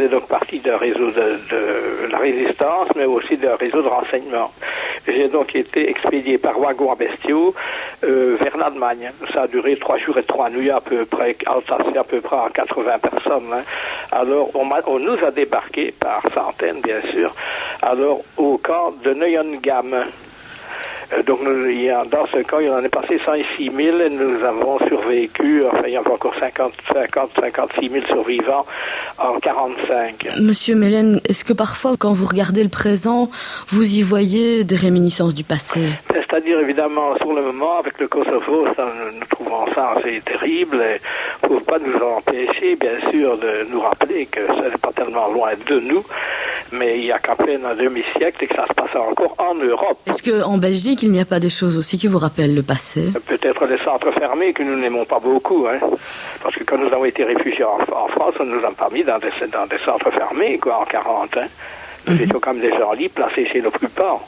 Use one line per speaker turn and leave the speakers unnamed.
faisait donc partie d'un réseau de, la résistance, mais aussi d'un réseau de renseignement. J'ai donc été expédié par wagon à bestiaux euh, vers l'Allemagne. Ça a duré trois jours et trois nuits à peu près, Alsace à peu près à 80 personnes. Hein. Alors on, nous a débarqué par centaines, bien sûr, alors au camp de Neuengamme. Euh, donc, dans ce cas, il en est passé 106 000 et nous avons survécu, enfin, il y a encore 50, 50, 56 000 survivants en 45.
Monsieur Mélène, est-ce que parfois, quand vous regardez le présent, vous y voyez des réminiscences du passé?
C'est-à-dire, évidemment, sur le moment, avec le Kosovo, ça, nous trouvons ça assez terrible. Il ne pas nous empêcher, bien sûr, de nous rappeler que ce n'est pas tellement loin de nous, mais il y a qu'à peine un demi-siècle et que ça se passe encore en Europe.
Est-ce qu'en Belgique, il n'y a pas des choses aussi qui vous rappellent le passé?
Peut-être les centres fermés que nous n'aimons pas beaucoup. Hein. Parce que quand nous avons été réfugiés en, en France, on nous a pas mis dans des, dans des centres fermés, quoi, en 40. Hein. Nous mm -hmm. étions comme des gens libres placés chez nos plus pauvres.